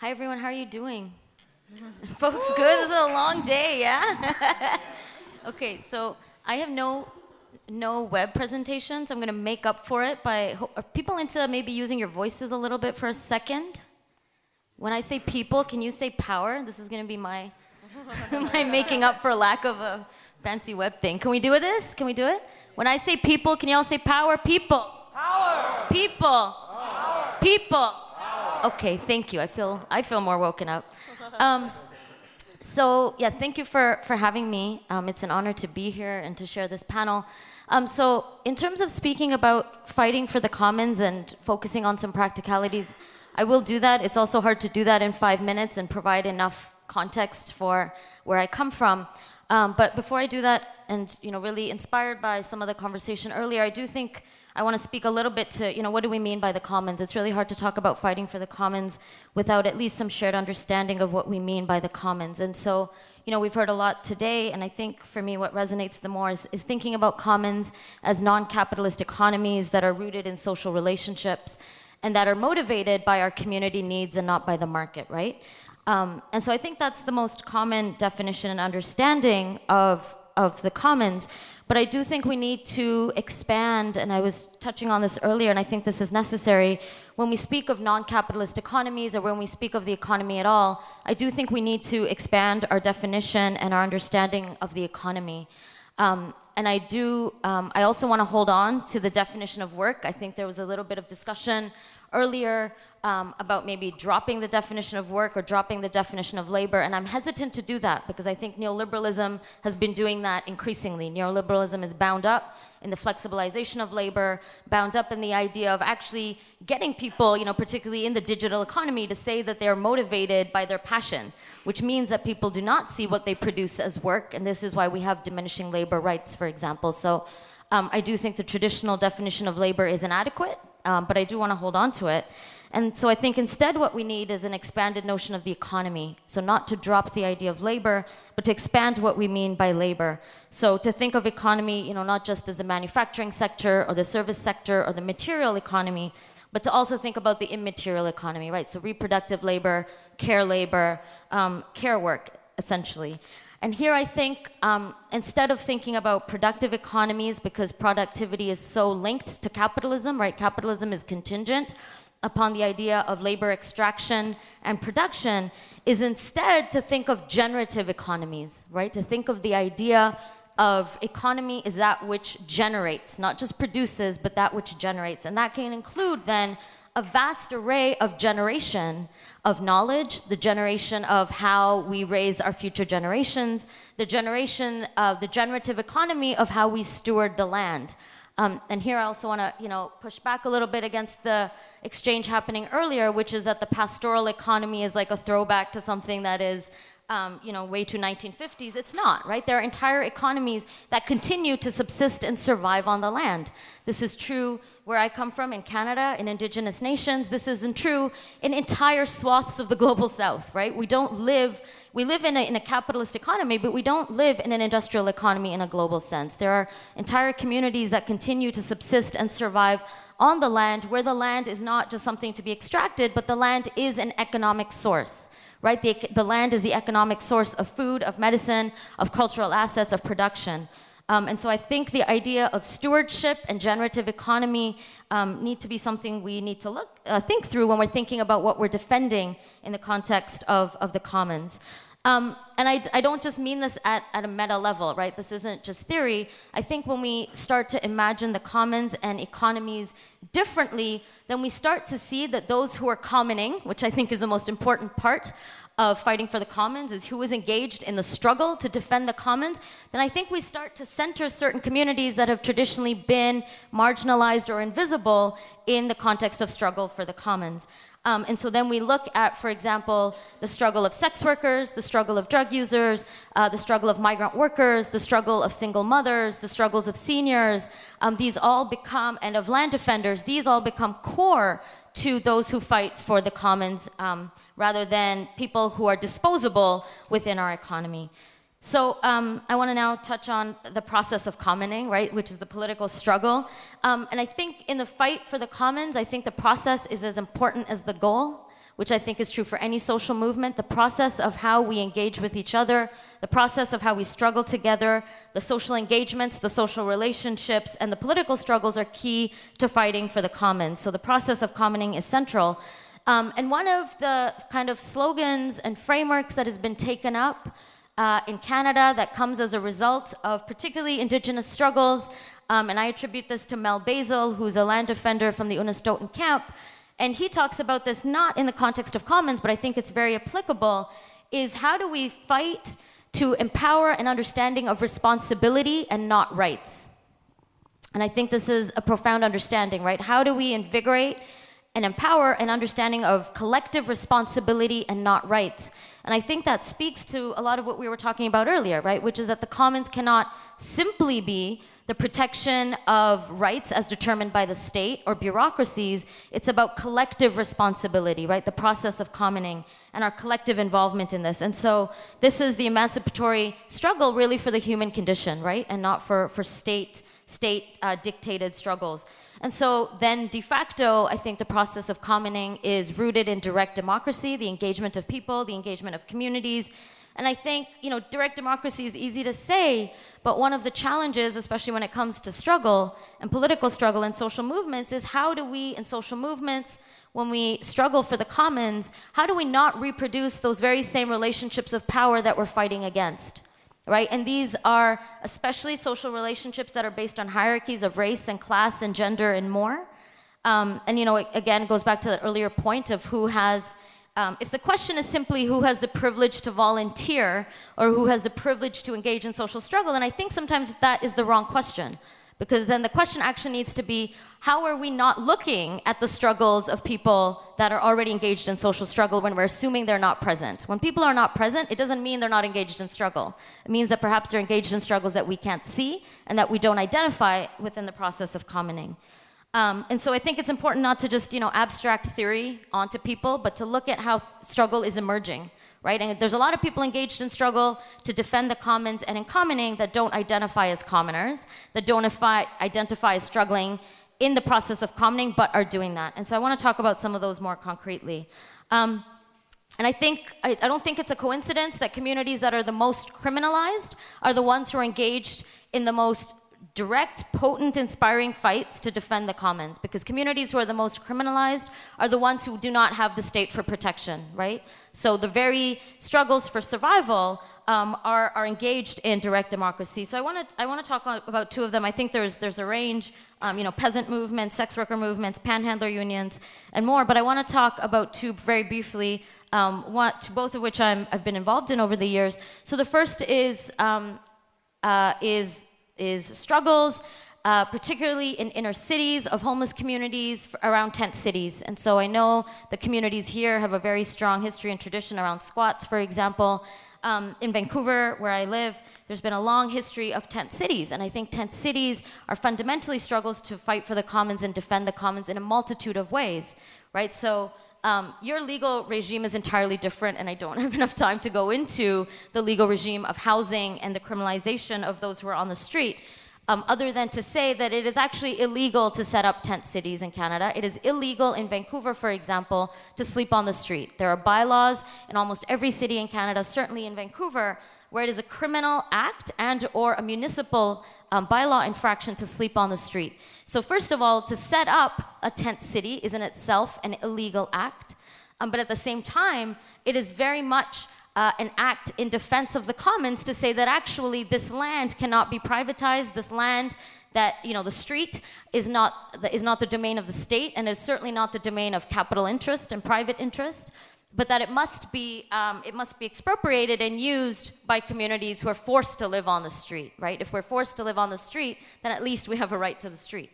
Hi, everyone. How are you doing? Folks, good. This is a long day, yeah? okay, so I have no no web presentations. I'm going to make up for it by. Are uh, people into maybe using your voices a little bit for a second? When I say people, can you say power? This is going to be my my making up for lack of a fancy web thing. Can we do this? Can we do it? When I say people, can you all say power? People. Power. People. Power. People. Okay, thank you. I feel I feel more woken up. Um, so yeah, thank you for for having me. Um, it's an honor to be here and to share this panel. Um, so in terms of speaking about fighting for the commons and focusing on some practicalities, I will do that. It's also hard to do that in five minutes and provide enough context for where I come from. Um, but before I do that, and you know, really inspired by some of the conversation earlier, I do think I want to speak a little bit to, you know, what do we mean by the commons? It's really hard to talk about fighting for the commons without at least some shared understanding of what we mean by the commons. And so, you know, we've heard a lot today, and I think for me, what resonates the more is, is thinking about commons as non capitalist economies that are rooted in social relationships and that are motivated by our community needs and not by the market, right? Um, and so I think that's the most common definition and understanding of, of the commons. But I do think we need to expand, and I was touching on this earlier, and I think this is necessary. When we speak of non capitalist economies or when we speak of the economy at all, I do think we need to expand our definition and our understanding of the economy. Um, and I do, um, I also want to hold on to the definition of work. I think there was a little bit of discussion earlier um, about maybe dropping the definition of work or dropping the definition of labor. And I'm hesitant to do that because I think neoliberalism has been doing that increasingly. Neoliberalism is bound up in the flexibilization of labor, bound up in the idea of actually getting people, you know, particularly in the digital economy, to say that they're motivated by their passion, which means that people do not see what they produce as work. And this is why we have diminishing labor rights, for example. So um, I do think the traditional definition of labor is inadequate, um, but I do want to hold on to it. And so I think instead what we need is an expanded notion of the economy. So not to drop the idea of labor, but to expand what we mean by labor. So to think of economy, you know, not just as the manufacturing sector or the service sector or the material economy, but to also think about the immaterial economy, right? So reproductive labor, care labor, um, care work, essentially. And here I think um, instead of thinking about productive economies, because productivity is so linked to capitalism, right? Capitalism is contingent upon the idea of labor extraction and production is instead to think of generative economies, right? To think of the idea of economy is that which generates, not just produces, but that which generates. And that can include then a vast array of generation of knowledge, the generation of how we raise our future generations, the generation of the generative economy of how we steward the land. Um, and here I also want to, you know, push back a little bit against the exchange happening earlier, which is that the pastoral economy is like a throwback to something that is um, you know, way to 1950s. It's not, right? There are entire economies that continue to subsist and survive on the land. This is true where I come from in Canada, in indigenous nations. This isn't true in entire swaths of the global south, right? We don't live, we live in a, in a capitalist economy, but we don't live in an industrial economy in a global sense. There are entire communities that continue to subsist and survive on the land where the land is not just something to be extracted, but the land is an economic source right? The, the land is the economic source of food, of medicine, of cultural assets, of production. Um, and so I think the idea of stewardship and generative economy um, need to be something we need to look, uh, think through when we're thinking about what we're defending in the context of, of the commons. Um, and I, I, don't just mean this at, at a meta level, right? This isn't just theory. I think when we start to imagine the commons and economies differently, then we start to see that those who are commoning, which I think is the most important part of fighting for the commons, is who is engaged in the struggle to defend the commons, then I think we start to center certain communities that have traditionally been marginalized or invisible in the context of struggle for the commons. Um, and so then we look at, for example, the struggle of sex workers, the struggle of users, uh, the struggle of migrant workers, the struggle of single mothers, the struggles of seniors. Um, these all become, and of land defenders, these all become core to those who fight for the commons um, rather than people who are disposable within our economy. So um, I want to now touch on the process of commoning, right, which is the political struggle. Um, and I think in the fight for the commons, I think the process is as important as the goal, which I think is true for any social movement, the process of how we engage with each other, the process of how we struggle together, the social engagements, the social relationships, and the political struggles are key to fighting for the commons. So the process of commoning is central. Um, and one of the kind of slogans and frameworks that has been taken up uh, in Canada that comes as a result of particularly Indigenous struggles, um, and I attribute this to Mel Bazil, who's a land defender from the Unistoten camp, and he talks about this not in the context of commons, but I think it's very applicable, is how do we fight to empower an understanding of responsibility and not rights? And I think this is a profound understanding, right? How do we invigorate and empower an understanding of collective responsibility and not rights. And I think that speaks to a lot of what we were talking about earlier, right? Which is that the commons cannot simply be the protection of rights as determined by the state or bureaucracies. It's about collective responsibility, right? The process of commoning and our collective involvement in this. And so this is the emancipatory struggle really for the human condition, right? And not for, for state state uh, dictated struggles. And so then de facto, I think the process of commoning is rooted in direct democracy, the engagement of people, the engagement of communities. And I think, you know, direct democracy is easy to say, but one of the challenges, especially when it comes to struggle and political struggle and social movements, is how do we, in social movements, when we struggle for the commons, how do we not reproduce those very same relationships of power that we're fighting against? Right? And these are especially social relationships that are based on hierarchies of race and class and gender and more. Um, and, you know, it, again, goes back to the earlier point of who has, um, if the question is simply who has the privilege to volunteer or who has the privilege to engage in social struggle, then I think sometimes that is the wrong question because then the question actually needs to be how are we not looking at the struggles of people that are already engaged in social struggle when we're assuming they're not present? When people are not present, it doesn't mean they're not engaged in struggle. It means that perhaps they're engaged in struggles that we can't see and that we don't identify within the process of commoning. Um, and so I think it's important not to just you know abstract theory onto people, but to look at how struggle is emerging right? And there's a lot of people engaged in struggle to defend the commons and in commoning that don't identify as commoners, that don't identify as struggling in the process of commoning, but are doing that. And so I want to talk about some of those more concretely. Um, and I think I, I, don't think it's a coincidence that communities that are the most criminalized are the ones who are engaged in the most direct, potent, inspiring fights to defend the commons because communities who are the most criminalized are the ones who do not have the state for protection, right? So the very struggles for survival um, are, are engaged in direct democracy. So I want to I want to talk about two of them. I think there's there's a range, um, you know, peasant movements, sex worker movements, panhandler unions, and more. But I want to talk about two very briefly. Um, both of which i have been involved in over the years. So the first is um, uh, is is struggles, uh, particularly in inner cities of homeless communities around tent cities. And so I know the communities here have a very strong history and tradition around squats, for example. Um, in Vancouver, where I live, there's been a long history of tent cities, and I think tent cities are fundamentally struggles to fight for the commons and defend the commons in a multitude of ways, right? So um, your legal regime is entirely different, and I don't have enough time to go into the legal regime of housing and the criminalization of those who are on the street. Um, other than to say that it is actually illegal to set up tent cities in Canada. It is illegal in Vancouver, for example, to sleep on the street. There are bylaws in almost every city in Canada, certainly in Vancouver, where it is a criminal act and or a municipal um, bylaw infraction to sleep on the street. So first of all, to set up a tent city is in itself an illegal act, um, but at the same time, it is very much uh, an act in defense of the commons to say that actually this land cannot be privatized. This land that you know the street is not is not the domain of the state and is certainly not the domain of capital interest and private interest but that it must be um, it must be expropriated and used by communities who are forced to live on the street right? If we're forced to live on the street then at least we have a right to the street.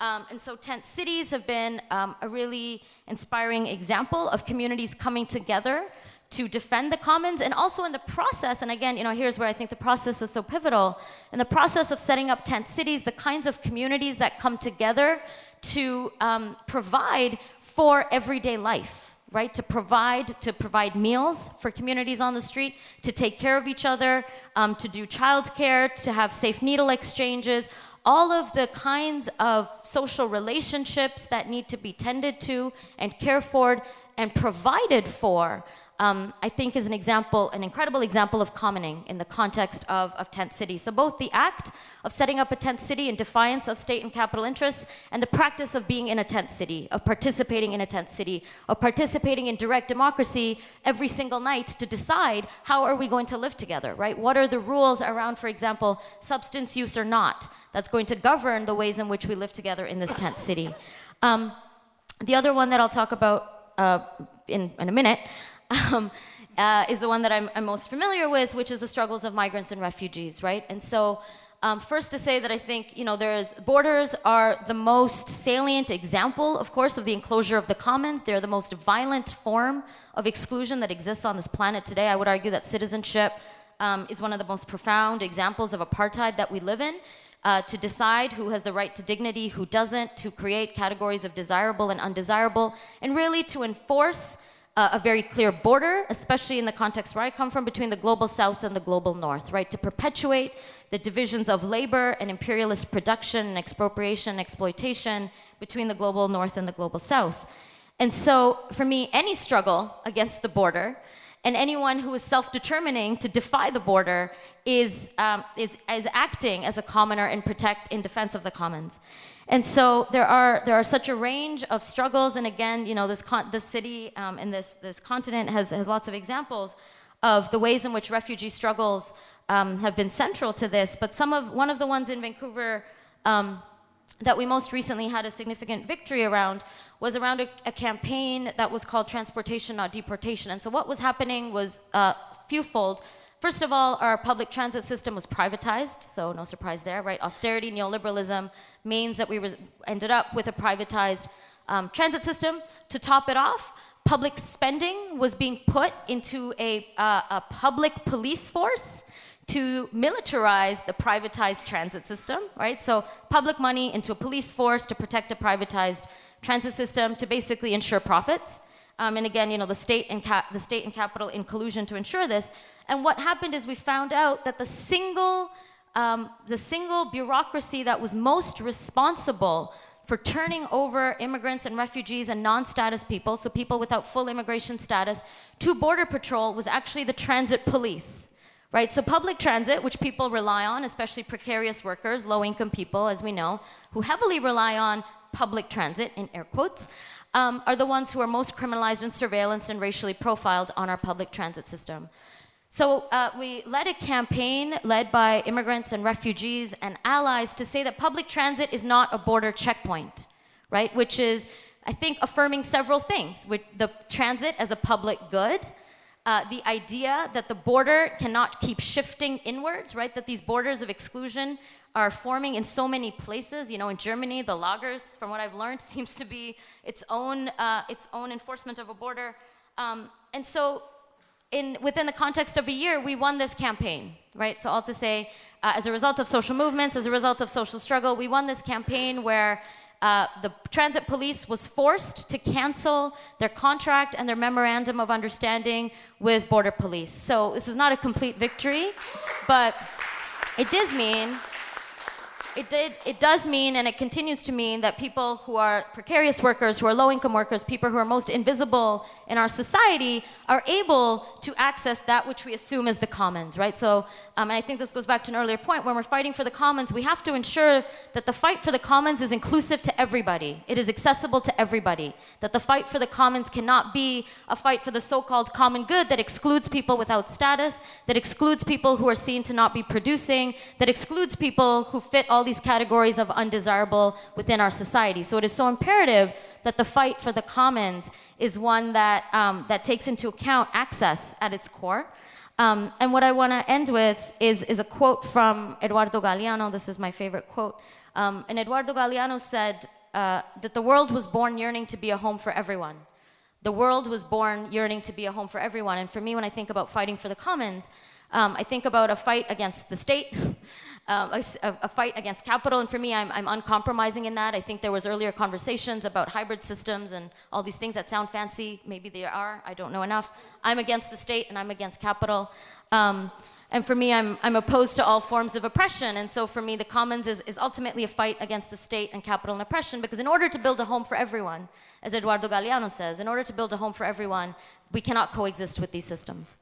Um, and so tent cities have been um, a really inspiring example of communities coming together to defend the commons and also in the process and again you know here's where i think the process is so pivotal. In the process of setting up tent cities the kinds of communities that come together to um, provide for everyday life right? To provide to provide meals for communities on the street, to take care of each other, um, to do childcare, to have safe needle exchanges, all of the kinds of social relationships that need to be tended to and cared for and provided for, um, I think is an example, an incredible example of commoning in the context of, of tent city. So both the act of setting up a tent city in defiance of state and capital interests and the practice of being in a tent city, of participating in a tent city, of participating in direct democracy every single night to decide how are we going to live together, right? What are the rules around, for example, substance use or not, that's going to govern the ways in which we live together in this tent city. Um, the other one that I'll talk about uh, in, in a minute um, uh, is the one that I'm, I'm, most familiar with, which is the struggles of migrants and refugees, right? And so, um, first to say that I think you know there's borders are the most salient example, of course, of the enclosure of the commons. They're the most violent form of exclusion that exists on this planet today. I would argue that citizenship um, is one of the most profound examples of apartheid that we live in. Uh, to decide who has the right to dignity, who doesn't, to create categories of desirable and undesirable, and really to enforce uh, a very clear border, especially in the context where I come from, between the global south and the global north, right? To perpetuate the divisions of labor and imperialist production and expropriation exploitation between the global north and the global south. And so, for me, any struggle against the border and anyone who is self-determining to defy the border is, um, is, is acting as a commoner in protect in defense of the commons. And so there are, there are such a range of struggles, and again, you know, this, con- this city um, and this, this continent has, has lots of examples of the ways in which refugee struggles um, have been central to this. But some of, one of the ones in Vancouver um, that we most recently had a significant victory around was around a, a, campaign that was called Transportation, Not Deportation. And so what was happening was uh, fewfold. First of all, our public transit system was privatized, so no surprise there, right? Austerity, neoliberalism means that we ended up with a privatized um, transit system. To top it off, public spending was being put into a, uh, a public police force to militarize the privatized transit system, right? So public money into a police force to protect a privatized transit system to basically ensure profits. Um, and again, you know, the state and cap- the state and capital in collusion to ensure this. And what happened is we found out that the single, um, the single bureaucracy that was most responsible for turning over immigrants and refugees and non-status people, so people without full immigration status, to border patrol was actually the transit police. Right, so public transit, which people rely on, especially precarious workers, low income people, as we know, who heavily rely on public transit, in air quotes, um, are the ones who are most criminalized and surveillanced and racially profiled on our public transit system. So uh, we led a campaign led by immigrants and refugees and allies to say that public transit is not a border checkpoint, right? Which is, I think, affirming several things: with the transit as a public good. Uh, the idea that the border cannot keep shifting inwards, right? That these borders of exclusion are forming in so many places. You know, in Germany, the Lagers, from what I've learned, seems to be its own, uh, its own enforcement of a border. Um, and so, in, within the context of a year, we won this campaign, right? So, all to say, uh, as a result of social movements, as a result of social struggle, we won this campaign where uh, the transit police was forced to cancel their contract and their memorandum of understanding with border police. So this is not a complete victory, but it does mean it, did, it does mean, and it continues to mean, that people who are precarious workers, who are low income workers, people who are most invisible in our society, are able to access that which we assume is the commons, right? So, um, and I think this goes back to an earlier point. When we're fighting for the commons, we have to ensure that the fight for the commons is inclusive to everybody, it is accessible to everybody, that the fight for the commons cannot be a fight for the so called common good that excludes people without status, that excludes people who are seen to not be producing, that excludes people who fit all these categories of undesirable within our society. So it is so imperative that the fight for the commons is one that, um, that takes into account access at its core. Um, and what I want to end with is, is a quote from Eduardo Galeano. This is my favorite quote. Um, and Eduardo Galeano said uh, that the world was born yearning to be a home for everyone. The world was born yearning to be a home for everyone. And for me, when I think about fighting for the commons, um, I think about a fight against the state, um, a, a, fight against capital. And for me, I'm, I'm, uncompromising in that. I think there was earlier conversations about hybrid systems and all these things that sound fancy. Maybe they are. I don't know enough. I'm against the state and I'm against capital. Um, and for me, I'm, I'm opposed to all forms of oppression. And so for me, the commons is, is ultimately a fight against the state and capital and oppression because in order to build a home for everyone, as Eduardo Galeano says, in order to build a home for everyone, we cannot coexist with these systems.